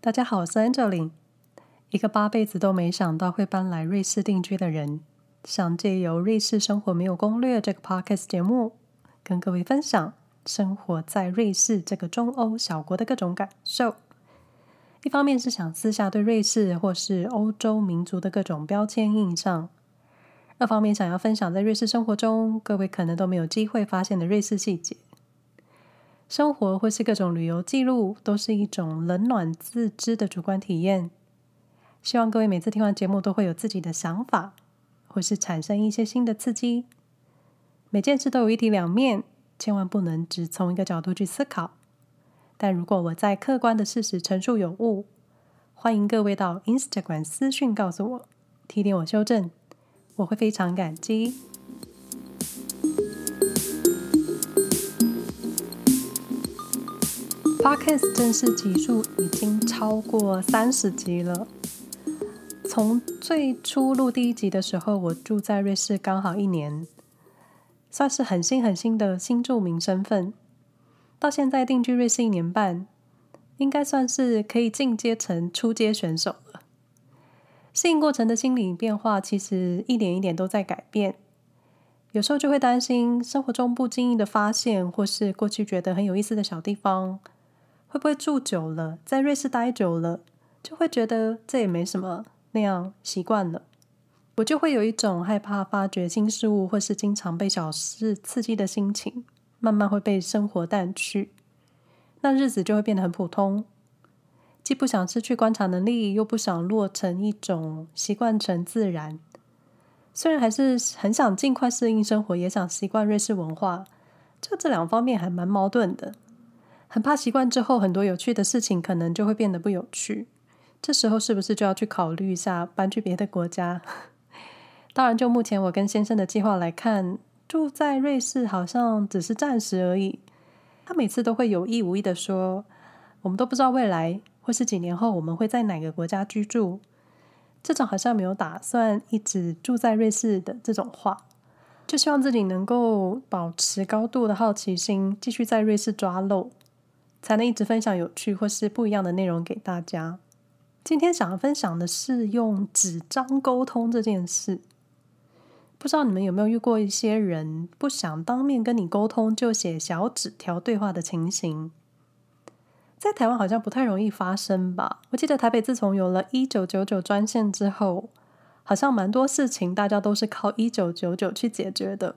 大家好，我是 Angeline，一个八辈子都没想到会搬来瑞士定居的人，想借由《瑞士生活没有攻略》这个 Podcast 节目，跟各位分享生活在瑞士这个中欧小国的各种感受。一方面是想撕下对瑞士或是欧洲民族的各种标签印象，二方面想要分享在瑞士生活中各位可能都没有机会发现的瑞士细节。生活或是各种旅游记录，都是一种冷暖自知的主观体验。希望各位每次听完节目都会有自己的想法，或是产生一些新的刺激。每件事都有一体两面，千万不能只从一个角度去思考。但如果我在客观的事实陈述有误，欢迎各位到 Instagram 私讯告诉我，提点我修正，我会非常感激。Podcast 正式集数已经超过三十集了。从最初录第一集的时候，我住在瑞士刚好一年，算是很新很新的新住民身份。到现在定居瑞士一年半，应该算是可以进阶成初阶选手了。适应过程的心理变化，其实一点一点都在改变。有时候就会担心生活中不经意的发现，或是过去觉得很有意思的小地方。会不会住久了，在瑞士待久了，就会觉得这也没什么，那样习惯了，我就会有一种害怕发掘新事物，或是经常被小事刺激的心情，慢慢会被生活淡去，那日子就会变得很普通。既不想失去观察能力，又不想落成一种习惯成自然。虽然还是很想尽快适应生活，也想习惯瑞士文化，就这两方面还蛮矛盾的。很怕习惯之后，很多有趣的事情可能就会变得不有趣。这时候是不是就要去考虑一下搬去别的国家？当然，就目前我跟先生的计划来看，住在瑞士好像只是暂时而已。他每次都会有意无意的说：“我们都不知道未来或是几年后我们会在哪个国家居住。”这种好像没有打算一直住在瑞士的这种话，就希望自己能够保持高度的好奇心，继续在瑞士抓漏。才能一直分享有趣或是不一样的内容给大家。今天想要分享的是用纸张沟通这件事。不知道你们有没有遇过一些人不想当面跟你沟通，就写小纸条对话的情形？在台湾好像不太容易发生吧？我记得台北自从有了一九九九专线之后，好像蛮多事情大家都是靠一九九九去解决的，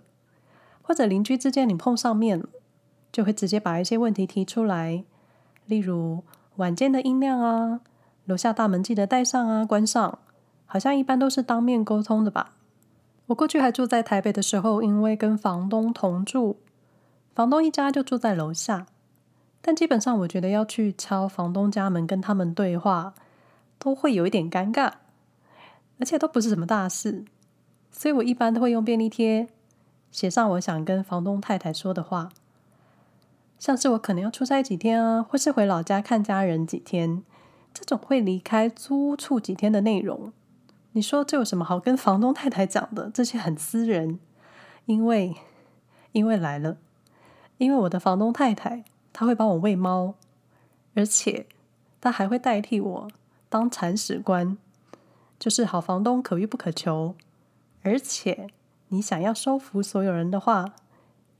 或者邻居之间你碰上面。就会直接把一些问题提出来，例如晚间的音量啊，楼下大门记得带上啊，关上，好像一般都是当面沟通的吧。我过去还住在台北的时候，因为跟房东同住，房东一家就住在楼下，但基本上我觉得要去敲房东家门跟他们对话，都会有一点尴尬，而且都不是什么大事，所以我一般都会用便利贴写上我想跟房东太太说的话。像是我可能要出差几天啊，或是回老家看家人几天，这种会离开租屋处几天的内容，你说这有什么好跟房东太太讲的？这些很私人，因为因为来了，因为我的房东太太她会帮我喂猫，而且她还会代替我当铲屎官，就是好房东可遇不可求。而且你想要收服所有人的话，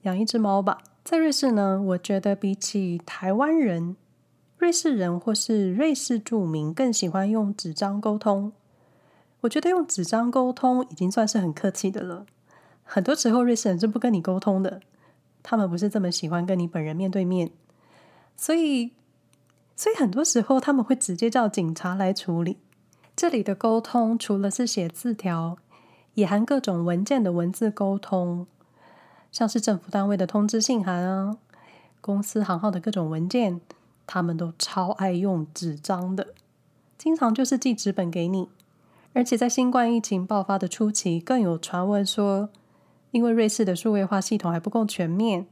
养一只猫吧。在瑞士呢，我觉得比起台湾人，瑞士人或是瑞士住民更喜欢用纸张沟通。我觉得用纸张沟通已经算是很客气的了。很多时候，瑞士人是不跟你沟通的，他们不是这么喜欢跟你本人面对面，所以，所以很多时候他们会直接叫警察来处理。这里的沟通除了是写字条，也含各种文件的文字沟通。像是政府单位的通知信函啊，公司行号的各种文件，他们都超爱用纸张的，经常就是寄纸本给你。而且在新冠疫情爆发的初期，更有传闻说，因为瑞士的数位化系统还不够全面，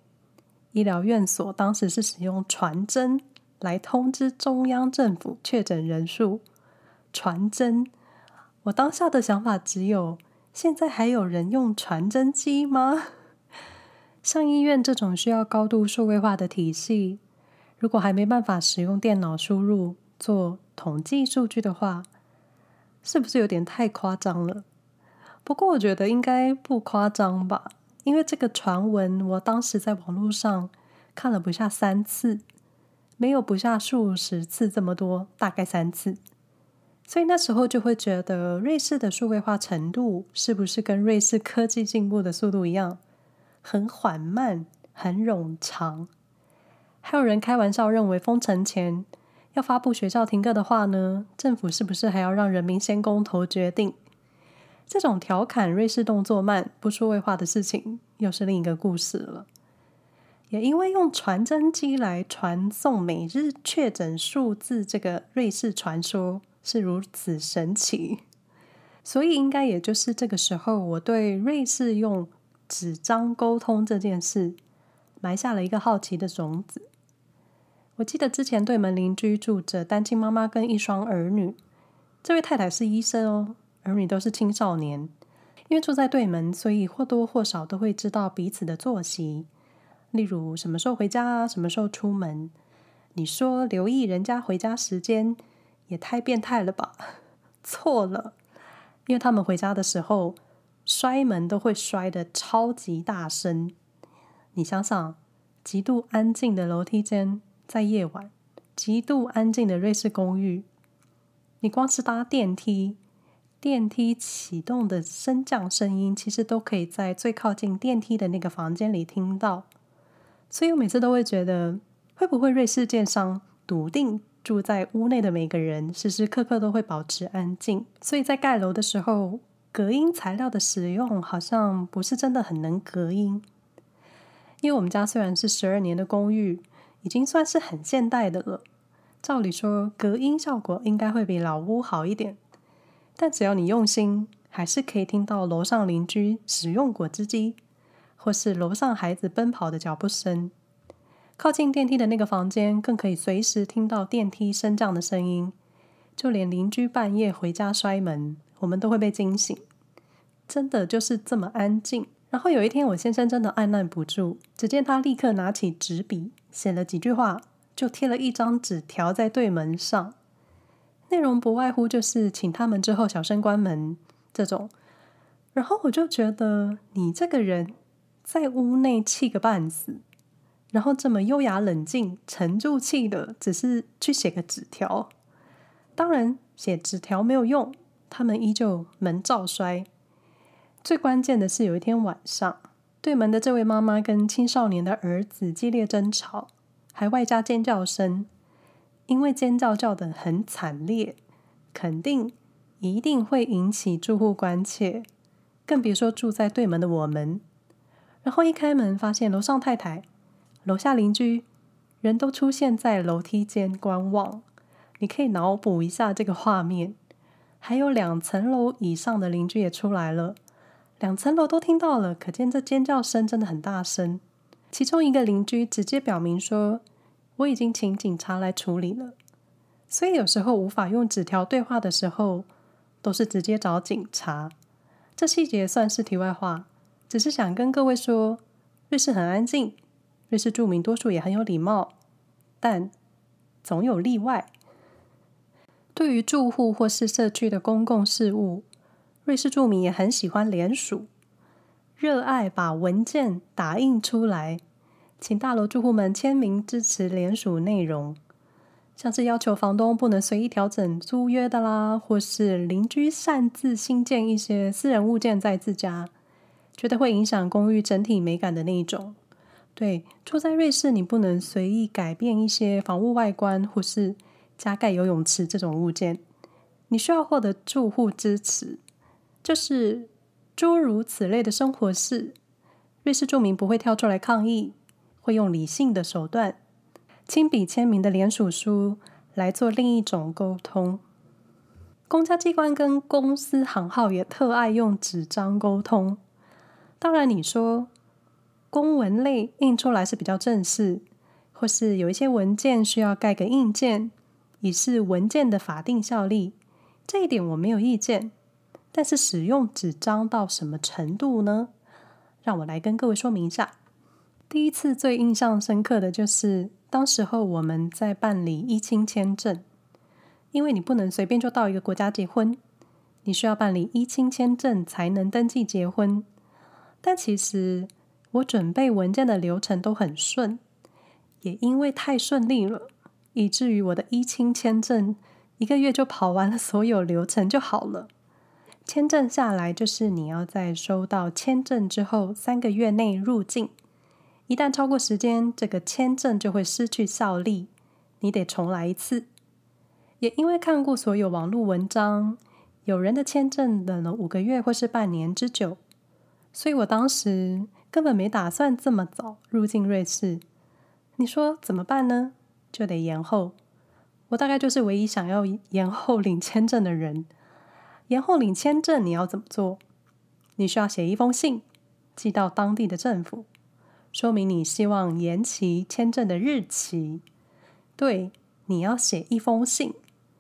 医疗院所当时是使用传真来通知中央政府确诊人数。传真，我当下的想法只有：现在还有人用传真机吗？像医院这种需要高度数位化的体系，如果还没办法使用电脑输入做统计数据的话，是不是有点太夸张了？不过我觉得应该不夸张吧，因为这个传闻我当时在网络上看了不下三次，没有不下数十次这么多，大概三次。所以那时候就会觉得瑞士的数位化程度是不是跟瑞士科技进步的速度一样，很缓慢、很冗长？还有人开玩笑认为封城前要发布学校停课的话呢，政府是不是还要让人民先公投决定？这种调侃瑞士动作慢、不说位话的事情，又是另一个故事了。也因为用传真机来传送每日确诊数字，这个瑞士传说。是如此神奇，所以应该也就是这个时候，我对瑞士用纸张沟通这件事埋下了一个好奇的种子。我记得之前对门邻居住着单亲妈妈跟一双儿女，这位太太是医生哦，儿女都是青少年。因为住在对门，所以或多或少都会知道彼此的作息，例如什么时候回家啊，什么时候出门。你说留意人家回家时间。也太变态了吧！错了，因为他们回家的时候摔门都会摔得超级大声。你想想，极度安静的楼梯间，在夜晚，极度安静的瑞士公寓，你光是搭电梯，电梯启动的升降声音，其实都可以在最靠近电梯的那个房间里听到。所以我每次都会觉得，会不会瑞士建商笃定？住在屋内的每个人时时刻刻都会保持安静，所以在盖楼的时候，隔音材料的使用好像不是真的很能隔音。因为我们家虽然是十二年的公寓，已经算是很现代的了，照理说隔音效果应该会比老屋好一点，但只要你用心，还是可以听到楼上邻居使用果汁机，或是楼上孩子奔跑的脚步声。靠近电梯的那个房间，更可以随时听到电梯升降的声音。就连邻居半夜回家摔门，我们都会被惊醒。真的就是这么安静。然后有一天，我先生真的按捺不住，只见他立刻拿起纸笔，写了几句话，就贴了一张纸条在对门上。内容不外乎就是请他们之后小声关门这种。然后我就觉得，你这个人在屋内气个半死。然后这么优雅冷静、沉住气的，只是去写个纸条。当然，写纸条没有用，他们依旧门照摔。最关键的是，有一天晚上，对门的这位妈妈跟青少年的儿子激烈争吵，还外加尖叫声。因为尖叫叫得很惨烈，肯定一定会引起住户关切，更别说住在对门的我们。然后一开门，发现楼上太太。楼下邻居人都出现在楼梯间观望，你可以脑补一下这个画面。还有两层楼以上的邻居也出来了，两层楼都听到了，可见这尖叫声真的很大声。其中一个邻居直接表明说：“我已经请警察来处理了。”所以有时候无法用纸条对话的时候，都是直接找警察。这细节算是题外话，只是想跟各位说，瑞士很安静。瑞士住民多数也很有礼貌，但总有例外。对于住户或是社区的公共事务，瑞士住民也很喜欢联署，热爱把文件打印出来，请大楼住户们签名支持联署内容，像是要求房东不能随意调整租约的啦，或是邻居擅自新建一些私人物件在自家，觉得会影响公寓整体美感的那一种。对，住在瑞士，你不能随意改变一些房屋外观，或是加盖游泳池这种物件。你需要获得住户支持，就是诸如此类的生活事。瑞士住民不会跳出来抗议，会用理性的手段，亲笔签名的联署书来做另一种沟通。公家机关跟公司行号也特爱用纸张沟通。当然，你说。公文类印出来是比较正式，或是有一些文件需要盖个印鉴，以示文件的法定效力。这一点我没有意见，但是使用纸张到什么程度呢？让我来跟各位说明一下。第一次最印象深刻的就是，当时候我们在办理依亲签证，因为你不能随便就到一个国家结婚，你需要办理依亲签证才能登记结婚。但其实我准备文件的流程都很顺，也因为太顺利了，以至于我的一清签证一个月就跑完了所有流程就好了。签证下来就是你要在收到签证之后三个月内入境，一旦超过时间，这个签证就会失去效力，你得重来一次。也因为看过所有网络文章，有人的签证等了五个月或是半年之久。所以我当时根本没打算这么早入境瑞士。你说怎么办呢？就得延后。我大概就是唯一想要延后领签证的人。延后领签证你要怎么做？你需要写一封信，寄到当地的政府，说明你希望延期签证的日期。对，你要写一封信，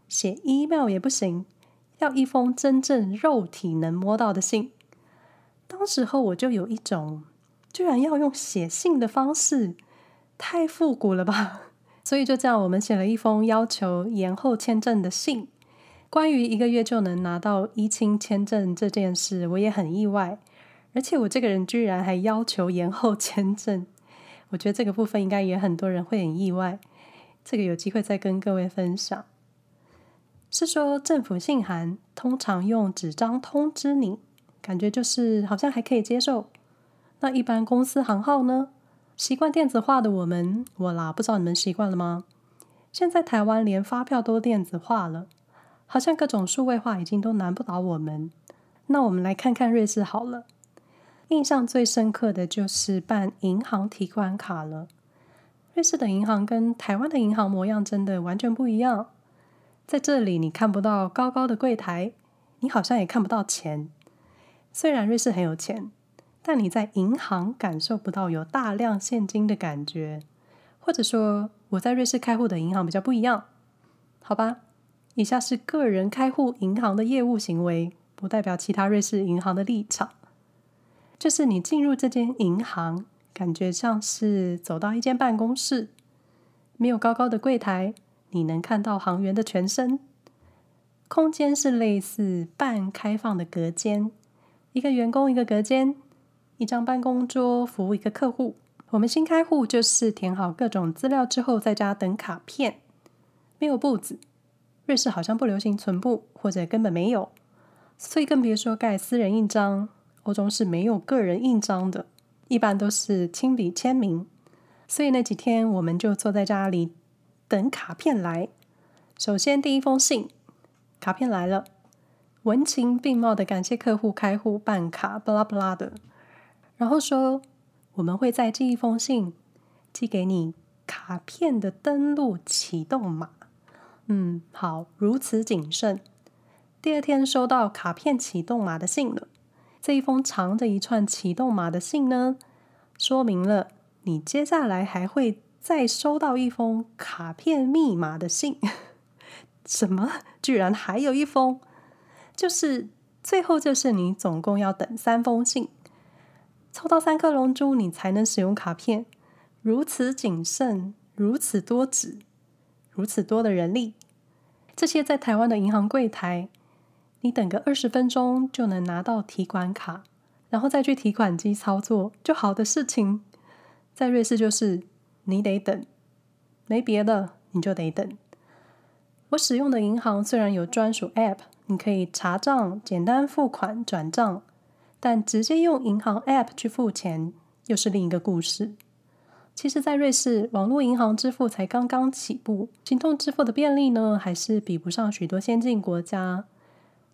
写 email 也不行，要一封真正肉体能摸到的信。当时候我就有一种，居然要用写信的方式，太复古了吧？所以就这样，我们写了一封要求延后签证的信。关于一个月就能拿到依亲签证这件事，我也很意外。而且我这个人居然还要求延后签证，我觉得这个部分应该也很多人会很意外。这个有机会再跟各位分享。是说政府信函通常用纸张通知你。感觉就是好像还可以接受。那一般公司行号呢？习惯电子化的我们，我啦，不知道你们习惯了吗？现在台湾连发票都电子化了，好像各种数位化已经都难不倒我们。那我们来看看瑞士好了。印象最深刻的就是办银行提款卡了。瑞士的银行跟台湾的银行模样真的完全不一样。在这里你看不到高高的柜台，你好像也看不到钱。虽然瑞士很有钱，但你在银行感受不到有大量现金的感觉，或者说我在瑞士开户的银行比较不一样，好吧？以下是个人开户银行的业务行为，不代表其他瑞士银行的立场。就是你进入这间银行，感觉像是走到一间办公室，没有高高的柜台，你能看到行员的全身，空间是类似半开放的隔间。一个员工一个隔间，一张办公桌服务一个客户。我们新开户就是填好各种资料之后，在家等卡片，没有簿子。瑞士好像不流行存簿，或者根本没有，所以更别说盖私人印章。欧洲是没有个人印章的，一般都是亲笔签名。所以那几天我们就坐在家里等卡片来。首先第一封信，卡片来了。文情并茂的感谢客户开户办卡，巴拉巴拉的，然后说我们会在这一封信寄给你卡片的登录启动码。嗯，好，如此谨慎。第二天收到卡片启动码的信了，这一封长着一串启动码的信呢，说明了你接下来还会再收到一封卡片密码的信。什么？居然还有一封？就是最后，就是你总共要等三封信，抽到三颗龙珠，你才能使用卡片。如此谨慎，如此多纸，如此多的人力，这些在台湾的银行柜台，你等个二十分钟就能拿到提款卡，然后再去提款机操作就好的事情，在瑞士就是你得等，没别的，你就得等。我使用的银行虽然有专属 App。你可以查账、简单付款、转账，但直接用银行 App 去付钱又是另一个故事。其实，在瑞士，网络银行支付才刚刚起步，行动支付的便利呢，还是比不上许多先进国家。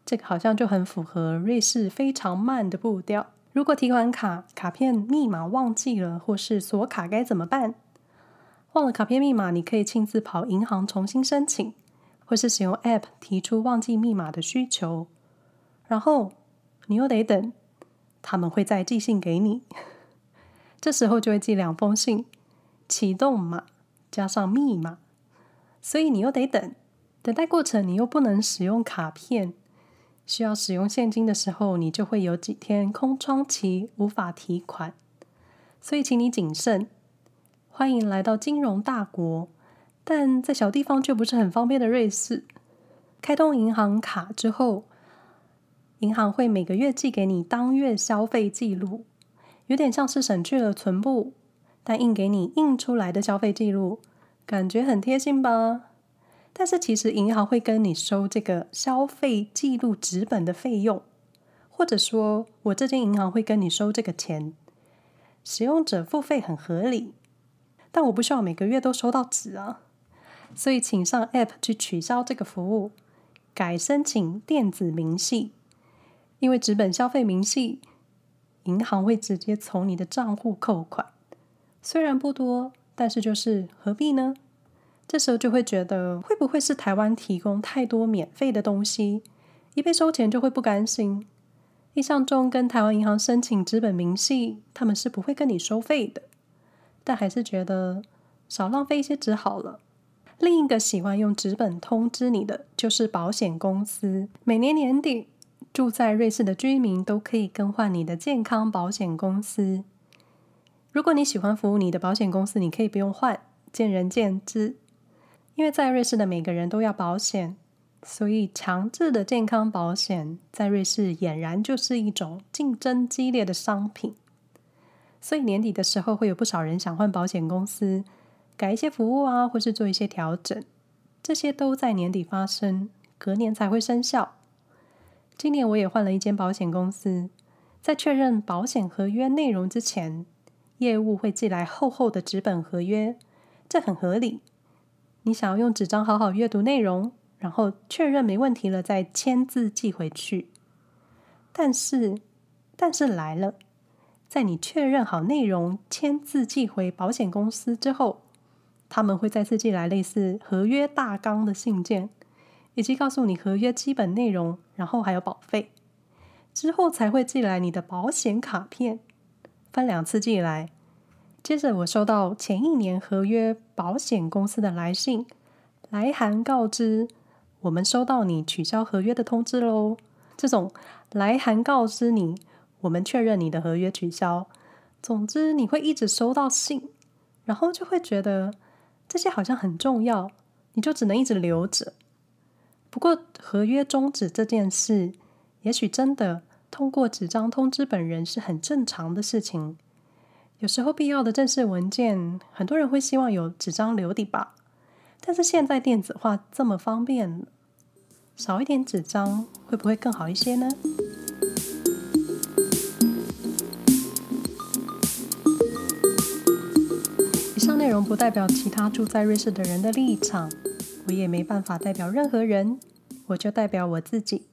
这个好像就很符合瑞士非常慢的步调。如果提款卡卡片密码忘记了，或是锁卡该怎么办？忘了卡片密码，你可以亲自跑银行重新申请。或是使用 App 提出忘记密码的需求，然后你又得等，他们会再寄信给你，这时候就会寄两封信，启动码加上密码，所以你又得等，等待过程你又不能使用卡片，需要使用现金的时候，你就会有几天空窗期无法提款，所以请你谨慎，欢迎来到金融大国。但在小地方却不是很方便的瑞士，开通银行卡之后，银行会每个月寄给你当月消费记录，有点像是省去了存簿，但印给你印出来的消费记录，感觉很贴心吧？但是其实银行会跟你收这个消费记录纸本的费用，或者说我这间银行会跟你收这个钱，使用者付费很合理，但我不需要每个月都收到纸啊，所以请上 App 去取消这个服务，改申请电子明细，因为纸本消费明细，银行会直接从你的账户扣款，虽然不多，但是就是何必呢？这时候就会觉得，会不会是台湾提供太多免费的东西，一被收钱就会不甘心？印象中跟台湾银行申请纸本明细，他们是不会跟你收费的，但还是觉得少浪费一些纸好了。另一个喜欢用纸本通知你的，就是保险公司。每年年底，住在瑞士的居民都可以更换你的健康保险公司。如果你喜欢服务你的保险公司，你可以不用换，见仁见智。因为在瑞士的每个人都要保险，所以强制的健康保险在瑞士俨然就是一种竞争激烈的商品。所以年底的时候会有不少人想换保险公司，改一些服务啊，或是做一些调整，这些都在年底发生，隔年才会生效。今年我也换了一间保险公司，在确认保险合约内容之前，业务会寄来厚厚的纸本合约，这很合理。你想要用纸张好好阅读内容，然后确认没问题了，再签字寄回去。但是，但是来了，在你确认好内容、签字寄回保险公司之后，他们会再次寄来类似合约大纲的信件，以及告诉你合约基本内容，然后还有保费。之后才会寄来你的保险卡片，分两次寄来。接着，我收到前一年合约保险公司的来信，来函告知我们收到你取消合约的通知喽。这种来函告知你，我们确认你的合约取消。总之，你会一直收到信，然后就会觉得这些好像很重要，你就只能一直留着。不过，合约终止这件事，也许真的通过纸张通知本人是很正常的事情。有时候必要的正式文件，很多人会希望有纸张留底吧。但是现在电子化这么方便，少一点纸张会不会更好一些呢？以上内容不代表其他住在瑞士的人的立场，我也没办法代表任何人，我就代表我自己。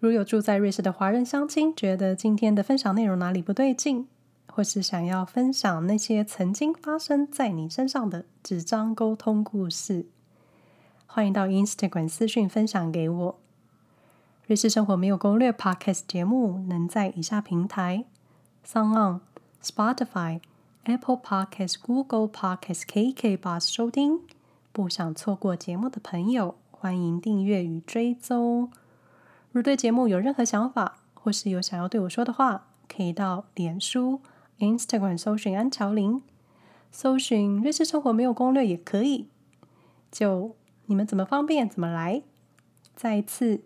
如有住在瑞士的华人乡亲觉得今天的分享内容哪里不对劲，或是想要分享那些曾经发生在你身上的纸张沟通故事，欢迎到 Instagram 私讯分享给我。瑞士生活没有攻略 Podcast 节目能在以下平台：SoundOn、Spotify、Apple Podcast、Google Podcast、KKBOX 收听。不想错过节目的朋友，欢迎订阅与追踪。如对节目有任何想法，或是有想要对我说的话，可以到脸书。Instagram 搜寻安乔琳，搜寻瑞士生活没有攻略也可以，就你们怎么方便怎么来。再一次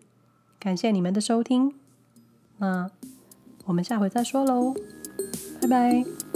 感谢你们的收听，那我们下回再说喽，拜拜。